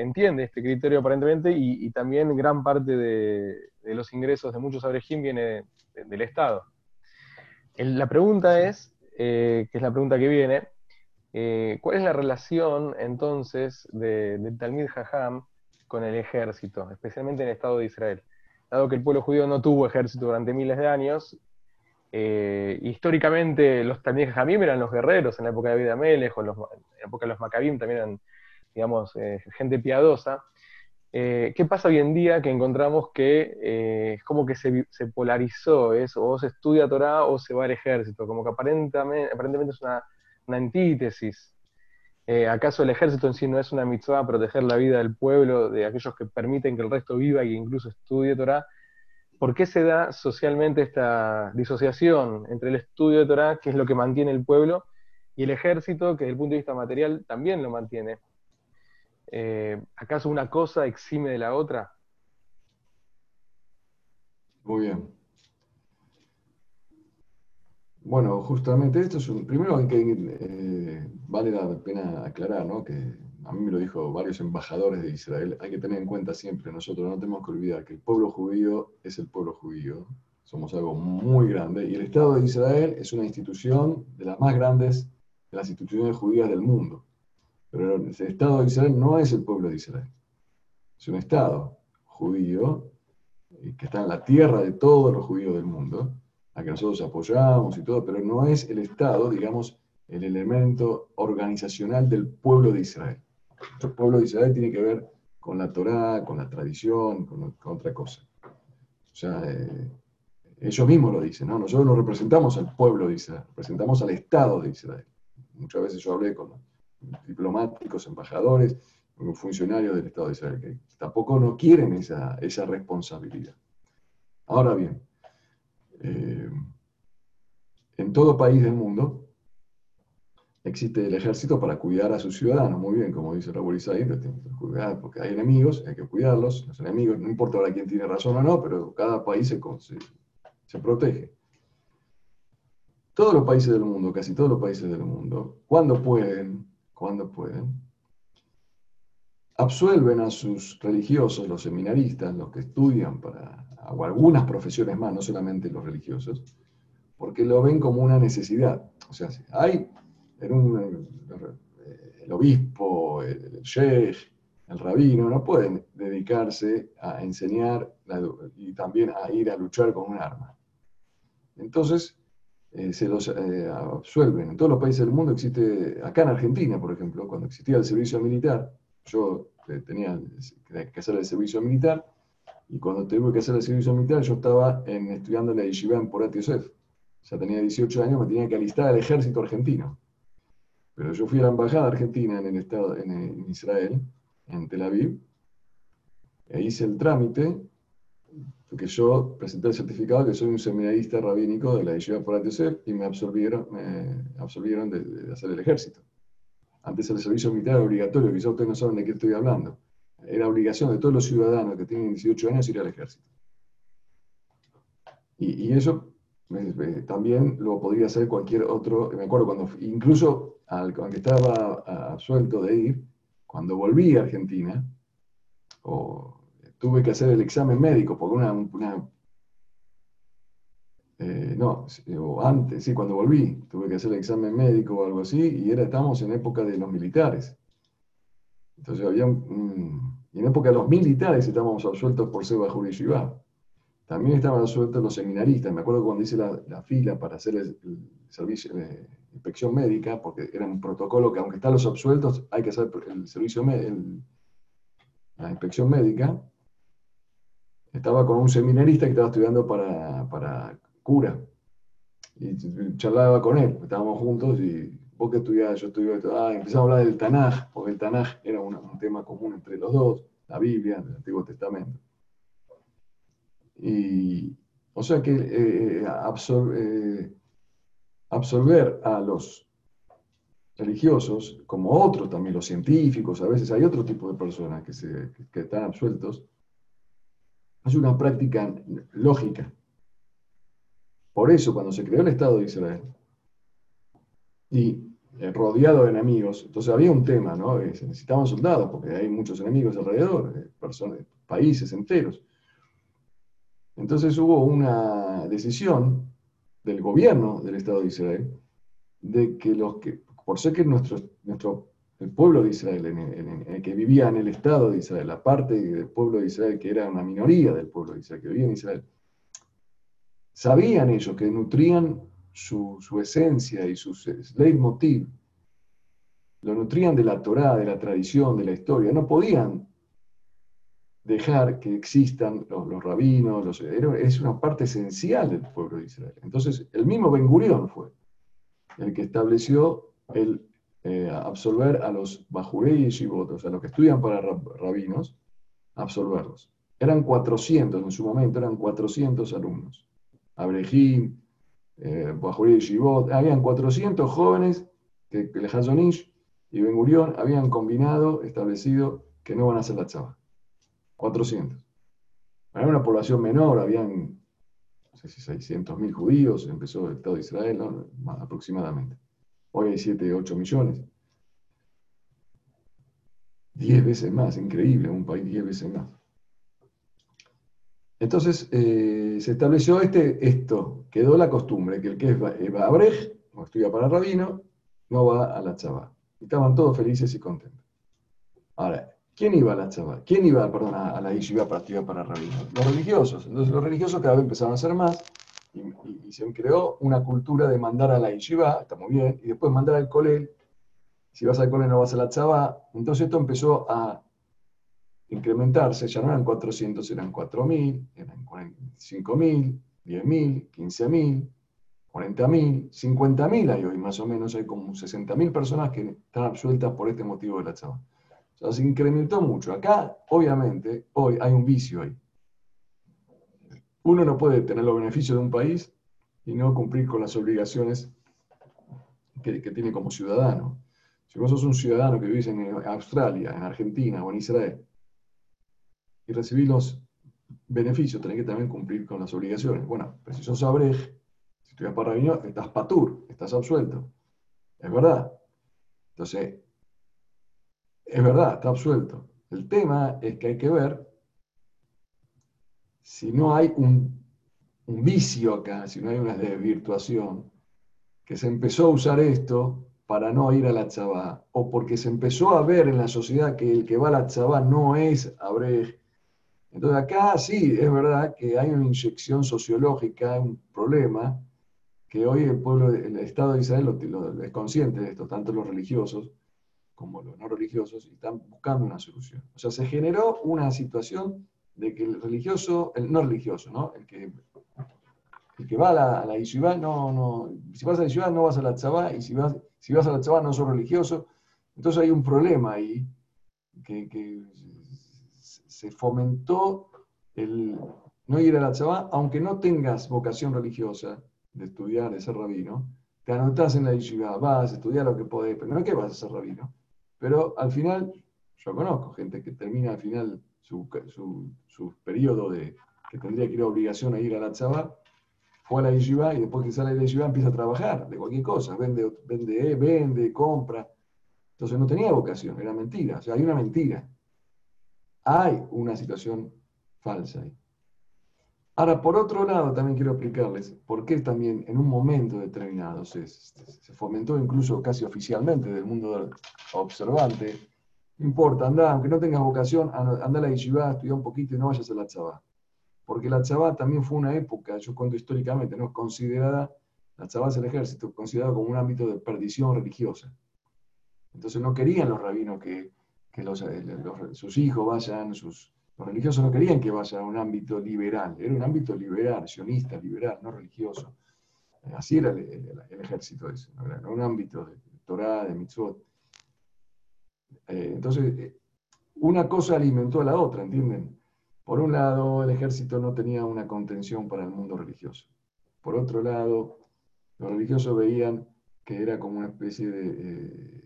entiende este criterio aparentemente y, también gran parte de, los ingresos de muchos abrejim viene del Estado. la pregunta es, que es la pregunta que viene, ¿cuál es la relación entonces del Talmid Jajam con el ejército, especialmente en el Estado de Israel? Dado que el pueblo judío no tuvo ejército durante miles de años, eh, históricamente los también Jamim eran los guerreros en la época de David Amelech, o en, la época de los Maccabim también eran, digamos, eh, gente piadosa. Eh, ¿Qué pasa hoy en día que encontramos que es como que se, polarizó eso, o se estudia Torah o se va al ejército? Como que aparentemente, aparentemente es una, una antítesis. ¿Acaso el ejército en sí no es una mitzvah proteger la vida del pueblo, de aquellos que permiten que el resto viva e incluso estudie Torah? ¿Por qué se da socialmente esta disociación entre el estudio de Torah, que es lo que mantiene el pueblo, y el ejército, que desde el punto de vista material también lo mantiene? Eh, ¿Acaso una cosa exime de la otra? Muy bien. Bueno, justamente esto es un. Primero que eh, vale la pena aclarar, ¿no? Que a mí me lo dijo varios embajadores de Israel, hay que tener en cuenta siempre, nosotros no tenemos que olvidar que el pueblo judío es el pueblo judío, somos algo muy grande, y el Estado de Israel es una institución de las más grandes de las instituciones judías del mundo. Pero el Estado de Israel no es el pueblo de Israel, es un Estado judío que está en la tierra de todos los judíos del mundo, a que nosotros apoyamos y todo, pero no es el Estado, digamos, el elemento organizacional del pueblo de Israel. El pueblo de Israel tiene que ver con la Torá, con la tradición, con, otra cosa. O sea, eh, ellos mismos lo dicen, ¿no? Nosotros no representamos al pueblo de Israel, representamos al Estado de Israel. Muchas veces yo hablé con diplomáticos, embajadores, funcionarios del Estado de Israel, que tampoco no quieren esa, esa responsabilidad. Ahora bien, eh, en todo país del mundo, existe el ejército para cuidar a sus ciudadanos, muy bien, como dice Raúl Isaí, porque hay enemigos, hay que cuidarlos, los enemigos, no importa ahora quién tiene razón o no, pero cada país se, se, protege. Todos los países del mundo, casi todos los países del mundo, cuando pueden, cuando pueden, absuelven a sus religiosos, los seminaristas, los que estudian para, o algunas profesiones más, no solamente los religiosos, porque lo ven como una necesidad. O sea, hay un, el obispo, el sheikh, el rabino, no pueden dedicarse a enseñar y también a ir a luchar con un arma. Entonces, eh, se los eh, absuelven. En todos los países del mundo existe, acá en Argentina, por ejemplo, cuando existía el servicio militar, yo eh, tenía que hacer el servicio militar, y cuando tuve que hacer el servicio militar, yo estaba en, estudiando en la Yeshiva en Porat Yosef. Ya tenía 18 años, me tenía que alistar al ejército argentino. Pero yo fui a la embajada argentina en, el estado, en, Israel, en Tel Aviv, e hice el trámite, porque yo presenté el certificado que soy un seminarista rabínico de la Yeshiva Porat Yosef y me absolvieron, de, hacer el ejército. Antes el servicio militar era obligatorio, quizás ustedes no saben de qué estoy hablando. Era obligación de todos los ciudadanos que tienen 18 años ir al ejército. Y, eso también lo podría hacer cualquier otro. Me acuerdo cuando, incluso aunque estaba absuelto de ir, cuando volví a Argentina, o, tuve que hacer el examen médico, porque una, eh, no, o antes, sí, cuando volví, tuve que hacer el examen médico o algo así, y era, estábamos en época de los militares. Entonces había y en época de los militares estábamos absueltos por Seba Shivá. También estaban absueltos los seminaristas. Me acuerdo cuando hice la, fila para hacer el, servicio de inspección médica, porque era un protocolo que aunque están los absueltos, hay que hacer el servicio la inspección médica. Estaba con un seminarista que estaba estudiando para, cura. Y charlaba con él, estábamos juntos y vos que estudiás, yo estudié, ah, empezamos a hablar del Tanaj, porque el Tanaj era un tema común entre los dos, la Biblia, el Antiguo Testamento. Y, o sea que eh, eh, eh, absorber a los religiosos, como otros también, los científicos, a veces hay otro tipo de personas que, se, que están absueltos, es una práctica lógica. Por eso, cuando se creó el Estado de Israel, y eh, rodeado de enemigos. Entonces había un tema, ¿no? Se necesitaban soldados, porque hay muchos enemigos alrededor, eh, personas, países enteros. Entonces hubo una decisión del gobierno del Estado de Israel de que los que, por ser que nuestro, nuestro el pueblo de Israel, en, que vivía en el Estado de Israel, la parte del pueblo de Israel que era una minoría del pueblo de Israel, que vivía en Israel, sabían ellos que nutrían su, esencia y su leitmotiv, lo nutrían de la Torá, de la tradición, de la historia, no podían dejar que existan los, rabinos, los, es una parte esencial del pueblo de Israel. Entonces, el mismo Ben Gurión fue el que estableció el eh, absolver a los bajurei y o sea, los que estudian para rabinos, absolverlos. Eran 400, en su momento eran 400 alumnos. Abrejim, eh, y Shivot, habían 400 jóvenes que, el Hazonish y Ben Gurión habían combinado, establecido que no van a hacer la chava. 400. Era una población menor, habían, no sé si 600.000 judíos, empezó el Estado de Israel, aproximadamente. Hoy hay 7, 8 millones. 10 veces más, increíble, un país 10 veces más. Entonces eh, se estableció este, esto, quedó la costumbre, que el que va a Brej, o estudia para rabino, no va a la chava. Y estaban todos felices y contentos. Ahora, ¿quién iba a la chava? ¿Quién iba, perdón, a, la yeshiva para estudiar para rabino? Los religiosos. Entonces los religiosos cada vez empezaron a ser más y, se creó una cultura de mandar a la yeshiva, está muy bien, y después mandar al colel. Si vas al colel no vas a la chava. Entonces esto empezó a incrementarse, ya no eran 400, eran 4.000, eran 5.000, 10.000, 15.000, 40.000, 50.000 hay hoy, más o menos, hay como 60.000 personas que están absueltas por este motivo de la chava. O sea, se incrementó mucho. Acá, obviamente, hoy hay un vicio ahí. Uno no puede tener los beneficios de un país y no cumplir con las obligaciones que, tiene como ciudadano. Si vos sos un ciudadano que vivís en Australia, en Argentina o en Israel, y recibir los beneficios, tenés que también cumplir con las obligaciones. Bueno, pero si sos abrej, si estudias para rabino, estás patur, estás absuelto. Es verdad. Entonces, es verdad, está absuelto. El tema es que hay que ver si no hay un, vicio acá, si no hay una desvirtuación, que se empezó a usar esto para no ir a la chabá, o porque se empezó a ver en la sociedad que el que va a la chabá no es abrej, entonces acá sí, es verdad que hay una inyección sociológica, un problema, que hoy el pueblo, el Estado de Israel es consciente de esto, tanto los religiosos como los no religiosos, y están buscando una solución. O sea, se generó una situación de que el religioso, el no religioso, ¿no? El que, el que va a la, a no, no, si vas a la yeshiva no vas a la tzabá, y si vas, si vas a la tzabá no sos religioso. Entonces hay un problema ahí que, que se fomentó el no ir a la chabá, aunque no tengas vocación religiosa de estudiar, de ser rabino, te anotás en la yeshiva, vas a estudiar lo que podés, pero no que vas a ser rabino. Pero al final, yo conozco gente que termina al final su, periodo de que tendría que ir a obligación a ir a la chabá, fue a la yeshiva y después que sale de la yeshiva empieza a trabajar de cualquier cosa, vende, vende, vende, compra. Entonces no tenía vocación, era mentira. O sea, hay una mentira hay una situación falsa ahí. Ahora, por otro lado, también quiero explicarles por qué también en un momento determinado se, fomentó incluso casi oficialmente del mundo observante. No importa, anda, aunque no tengas vocación, anda a la yeshiva, estudia un poquito y no vayas a la chabá. Porque la chabá también fue una época, yo cuento históricamente, no considerada, la chabá es el ejército, considerado como un ámbito de perdición religiosa. Entonces no querían los rabinos que que eh, sus hijos vayan, sus, los religiosos no querían que vaya a un ámbito liberal, era un ámbito liberal, sionista, liberal, no religioso. Eh, así era el, ejército ese, era un ámbito de Torah, de mitzvot. Eh, entonces, una cosa alimentó a la otra, ¿entienden? Por un lado, el ejército no tenía una contención para el mundo religioso. Por otro lado, los religiosos veían que era como una especie de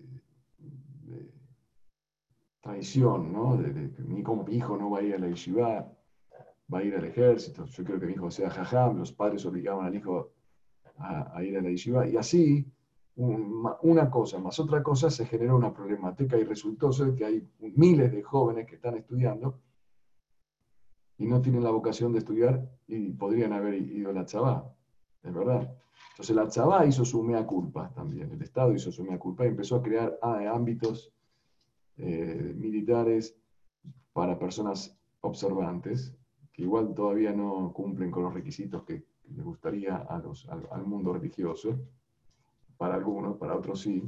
traición, ¿no? De, mi, como mi hijo no va a ir a la yeshiva, va a ir al ejército, yo quiero que mi hijo sea jajam, los padres obligaban al hijo a, ir a la yeshiva, y así una cosa más otra cosa, se generó una problemática y resultó que hay miles de jóvenes que están estudiando y no tienen la vocación de estudiar y podrían haber ido a la Chabá, es verdad. Entonces la Chabá hizo su mea culpa también, el Estado hizo su mea culpa y empezó a crear ah, ámbitos eh, militares para personas observantes, que igual todavía no cumplen con los requisitos que les gustaría a los, al, mundo religioso, para algunos, para otros sí.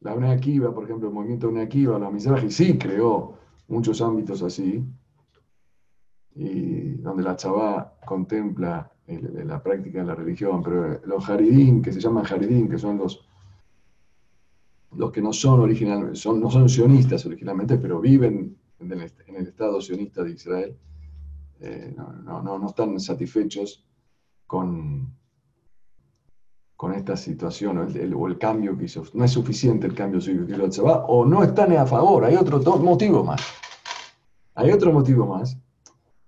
La Unea por ejemplo, el movimiento Unea la Mizrahi, sí creó muchos ámbitos así, donde la Chabá contempla la práctica de la religión, pero los Haridín, que se llaman Haridín, que son los, los que no son originalmente, son, no son sionistas originalmente, pero viven en el, Estado sionista de Israel, eh, no, no, no, están satisfechos con, con esta situación o el, cambio que hizo. No es suficiente el cambio que hizo Chabá, o no están a favor, hay otro motivo más. Hay otro motivo más,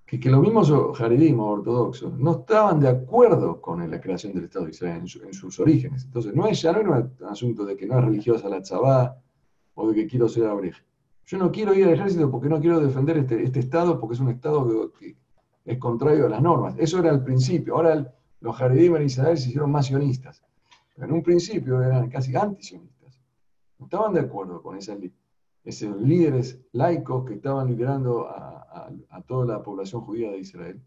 que, que los mismos jaredimos ortodoxos no estaban de acuerdo con la creación del Estado de Israel en, sus orígenes. Entonces, no es, ya no es un asunto de que no es religiosa la tzabá o de que quiero ser abrej. Yo no quiero ir al ejército porque no quiero defender este, este Estado porque es un Estado que, es contrario a las normas. Eso era el principio. Ahora los jaredim en Israel se hicieron más sionistas. En un principio eran casi antisionistas. No estaban de acuerdo con esa ley esos líderes laicos que estaban liderando a, toda la población judía de Israel.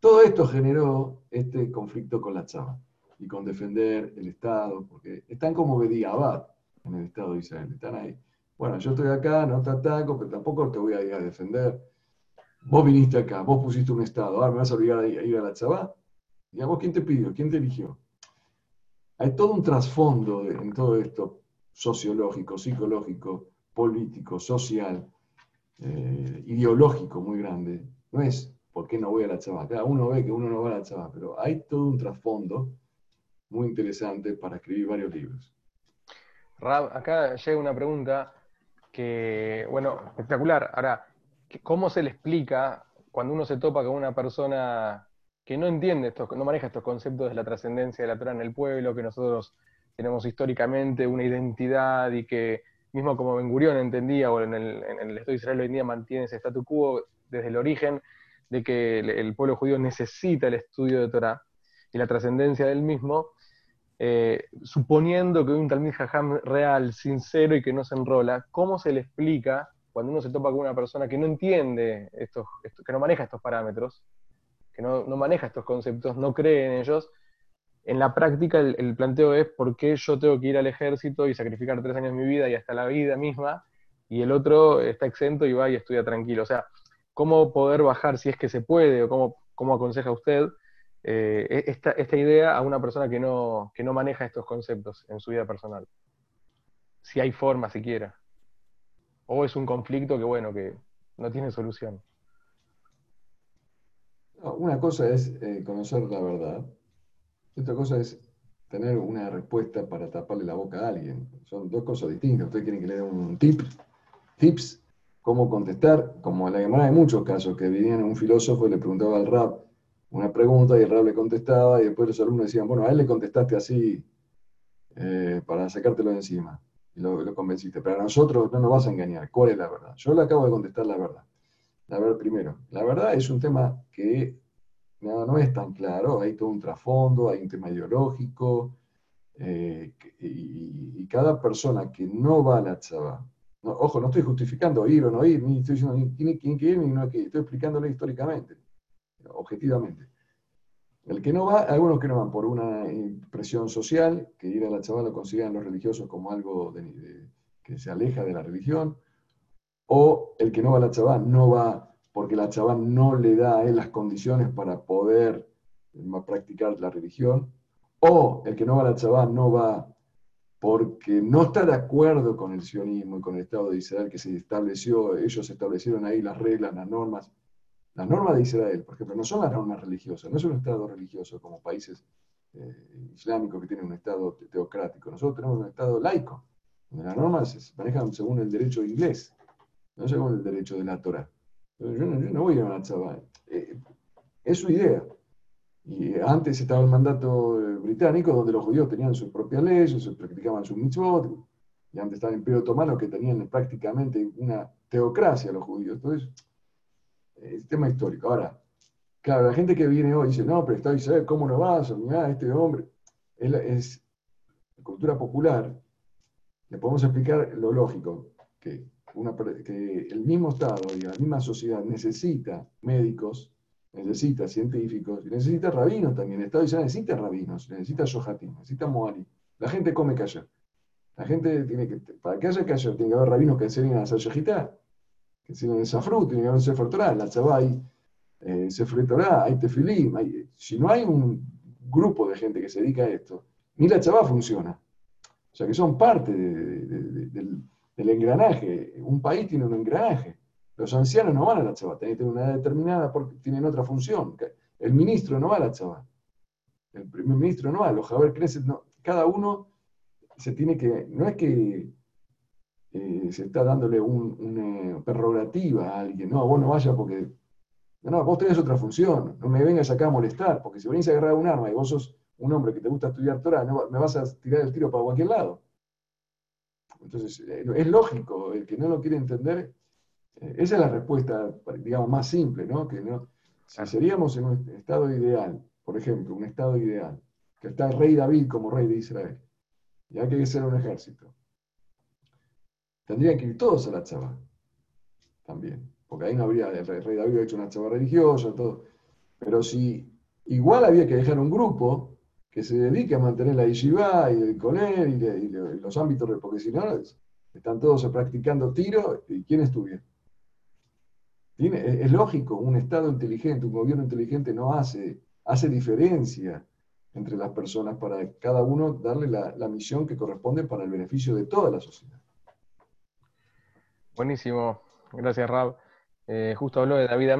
Todo esto generó este conflicto con la chava y con defender el Estado, porque están como Bediabad en el Estado de Israel, están ahí. Bueno, yo estoy acá, no te ataco, pero tampoco te voy a a defender. Vos viniste acá, vos pusiste un Estado, ahora me vas a obligar a ir a la chava. ¿Y a vos quién te pidió? ¿Quién te eligió? Hay todo un trasfondo en todo esto, sociológico, psicológico, político, social, eh, ideológico muy grande. No es por qué no voy a la chava. Cada uno ve que uno no va a la chava, pero hay todo un trasfondo muy interesante para escribir varios libros. Rab, acá llega una pregunta que, bueno, espectacular. Ahora, ¿cómo se le explica cuando uno se topa con una persona que no entiende estos, no maneja estos conceptos de la trascendencia de la Torah en el pueblo, que nosotros tenemos históricamente una identidad y que mismo como Ben Gurión entendía, o en el, en el Estado de Israel hoy en día mantiene ese statu quo desde el origen, de que el, pueblo judío necesita el estudio de Torah y la trascendencia del mismo, eh, suponiendo que un Talmud Jajam real, sincero y que no se enrola, ¿cómo se le explica cuando uno se topa con una persona que no entiende estos, que no maneja estos parámetros, que no, maneja estos conceptos, no cree en ellos, en la práctica el, planteo es por qué yo tengo que ir al ejército y sacrificar tres años de mi vida y hasta la vida misma, y el otro está exento y va y estudia tranquilo. O sea, cómo poder bajar, si es que se puede, o cómo, cómo aconseja usted eh, e, esta, esta, idea a una persona que no, que no maneja estos conceptos en su vida personal. Si hay forma siquiera. O es un conflicto que, bueno, que no tiene solución. Una cosa es eh, conocer la verdad otra cosa es tener una respuesta para taparle la boca a alguien. Son dos cosas distintas. Ustedes quieren que le dé un tip, tips, cómo contestar. Como en la llamada hay muchos casos que venían un filósofo y le preguntaba al rap una pregunta y el rap le contestaba y después los alumnos decían, bueno, a él le contestaste así eh, para sacártelo de encima. Y lo, lo, convenciste. Pero a nosotros no nos vas a engañar. ¿Cuál es la verdad? Yo le acabo de contestar la verdad. La verdad primero. La verdad es un tema que no, no es tan claro, hay todo un trasfondo, hay un tema ideológico, eh, y, cada persona que no va a la chava, ojo, no estoy justificando ir o no ir, ni estoy diciendo ni tiene que ir ni no ir, estoy explicándolo históricamente, objetivamente. El que no va, algunos que no van por una impresión social, que ir a la chava lo consideran los religiosos como algo que se aleja de la religión, o el que no va a la chava no va porque la chabán no le da a él las condiciones para poder eh, practicar la religión, o el que no va a la chabán no va porque no está de acuerdo con el sionismo y con el Estado de Israel que se estableció, ellos establecieron ahí las reglas, las normas. Las normas de Israel, por ejemplo, no son las normas religiosas, no es un Estado religioso como países eh, islámicos que tienen un Estado teocrático. Nosotros tenemos un Estado laico, donde las normas se manejan según el derecho inglés, no según el derecho de la Torah. Yo no, voy a ir a una chava. Eh, es su idea. Y antes estaba el mandato eh, británico, donde los judíos tenían sus propias leyes, se practicaban sus mitzvot, y antes estaba el Imperio Otomano, que tenían prácticamente una teocracia los judíos. Entonces, es tema histórico. Ahora, claro, la gente que viene hoy dice, no, pero está Israel, ¿cómo no vas? Mira, este hombre. Es, es cultura popular. Le podemos explicar lo lógico, que, que el mismo Estado y la misma sociedad necesita médicos, necesita científicos, y necesita rabinos también. El Estado ya necesita rabinos, necesita shohatim, necesita moali. La gente come kasher. La gente tiene que, para que haya kasher, tiene que haber rabinos que enseñen a hacer shejitá, que enseñen el safrut, tiene que haber sefer Torah, la hay eh, sefer hay tefilim. si no hay un grupo de gente que se dedica a esto, ni la tzabá funciona. O sea que son parte del, del engranaje. Un país tiene un engranaje. Los ancianos no van a la tzabá, tienen una edad determinada porque tienen otra función. El ministro no va a la tzabá. El primer ministro no va, los Javier Knesset no. Cada uno se tiene que. No es que eh, se está dándole una prerrogativa a alguien. No, vos no vayas porque. No, no, vos tenés otra función. No me vengas acá a molestar, porque si venís a agarrar un arma y vos sos un hombre que te gusta estudiar Torah, no, me vas a tirar el tiro para cualquier lado. Entonces, eh, es lógico, el que no lo quiere entender esa es la respuesta, digamos, más simple, ¿no? Que no, si seríamos en un estado ideal, por ejemplo, un estado ideal, que está el rey David como rey de Israel, y hay que ser un ejército, tendrían que ir todos a la chava, también, porque ahí no habría, el rey David hecho una chava religiosa, todo, pero si igual había que dejar un grupo que se dedique a mantener la yeshiva y el coner y, los ámbitos, porque si no, están todos practicando tiro, ¿y quién estudia? es lógico, un Estado inteligente, un gobierno inteligente no hace, hace diferencia entre las personas para cada uno darle la, misión que corresponde para el beneficio de toda la sociedad. Buenísimo, gracias Rab. Eh, justo habló de David América.